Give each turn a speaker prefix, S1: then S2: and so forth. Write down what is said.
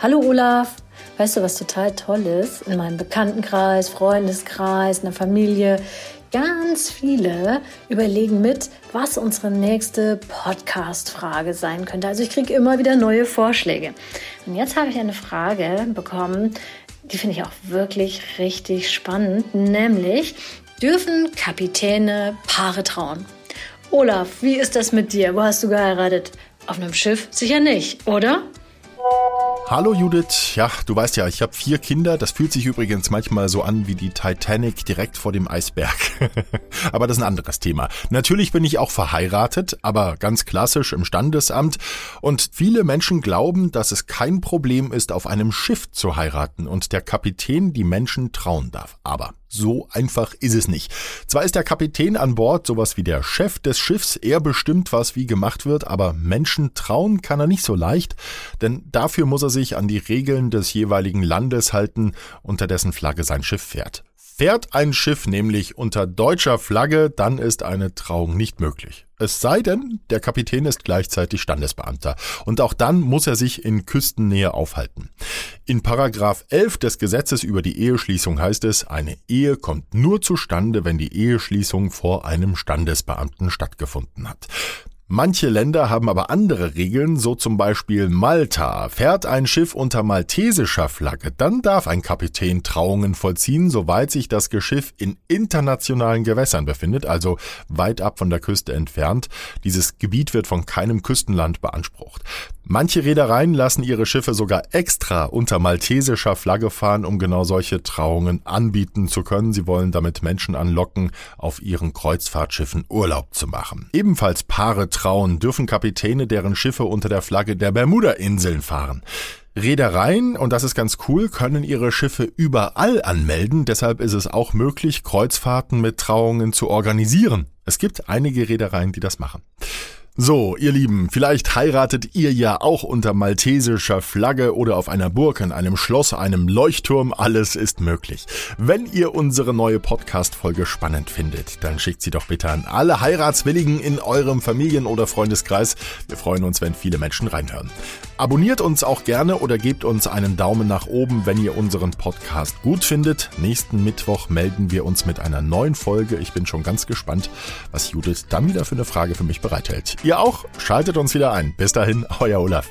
S1: Hallo Olaf. Weißt du, was total toll ist? In meinem Bekanntenkreis, Freundeskreis, in der Familie Ganz viele überlegen mit, was unsere nächste Podcast-Frage sein könnte. Also ich kriege immer wieder neue Vorschläge. Und jetzt habe ich eine Frage bekommen, die finde ich auch wirklich richtig spannend, nämlich dürfen Kapitäne Paare trauen? Olaf, wie ist das mit dir? Wo hast du geheiratet? Auf einem Schiff? Sicher nicht, oder?
S2: Hallo Judith, ja, du weißt ja, ich habe vier Kinder. Das fühlt sich übrigens manchmal so an wie die Titanic direkt vor dem Eisberg. aber das ist ein anderes Thema. Natürlich bin ich auch verheiratet, aber ganz klassisch im Standesamt. Und viele Menschen glauben, dass es kein Problem ist, auf einem Schiff zu heiraten und der Kapitän die Menschen trauen darf. Aber so einfach ist es nicht. Zwar ist der Kapitän an Bord sowas wie der Chef des Schiffs, er bestimmt, was wie gemacht wird, aber Menschen trauen kann er nicht so leicht, denn dafür muss er sich an die Regeln des jeweiligen Landes halten, unter dessen Flagge sein Schiff fährt. Fährt ein Schiff nämlich unter deutscher Flagge, dann ist eine Trauung nicht möglich. Es sei denn, der Kapitän ist gleichzeitig Standesbeamter. Und auch dann muss er sich in Küstennähe aufhalten. In Paragraph 11 des Gesetzes über die Eheschließung heißt es, eine Ehe kommt nur zustande, wenn die Eheschließung vor einem Standesbeamten stattgefunden hat. Manche Länder haben aber andere Regeln, so zum Beispiel Malta. Fährt ein Schiff unter maltesischer Flagge, dann darf ein Kapitän Trauungen vollziehen, soweit sich das Geschiff in internationalen Gewässern befindet, also weit ab von der Küste entfernt. Dieses Gebiet wird von keinem Küstenland beansprucht. Manche Reedereien lassen ihre Schiffe sogar extra unter maltesischer Flagge fahren, um genau solche Trauungen anbieten zu können. Sie wollen damit Menschen anlocken, auf ihren Kreuzfahrtschiffen Urlaub zu machen. Ebenfalls Paare trauen dürfen Kapitäne, deren Schiffe unter der Flagge der Bermuda-Inseln fahren. Reedereien, und das ist ganz cool, können ihre Schiffe überall anmelden, deshalb ist es auch möglich, Kreuzfahrten mit Trauungen zu organisieren. Es gibt einige Reedereien, die das machen. So, ihr Lieben, vielleicht heiratet ihr ja auch unter maltesischer Flagge oder auf einer Burg, in einem Schloss, einem Leuchtturm, alles ist möglich. Wenn ihr unsere neue Podcast-Folge spannend findet, dann schickt sie doch bitte an alle Heiratswilligen in eurem Familien- oder Freundeskreis. Wir freuen uns, wenn viele Menschen reinhören. Abonniert uns auch gerne oder gebt uns einen Daumen nach oben, wenn ihr unseren Podcast gut findet. Nächsten Mittwoch melden wir uns mit einer neuen Folge. Ich bin schon ganz gespannt, was Judith dann wieder für eine Frage für mich bereithält. Ihr auch? Schaltet uns wieder ein. Bis dahin, euer Olaf.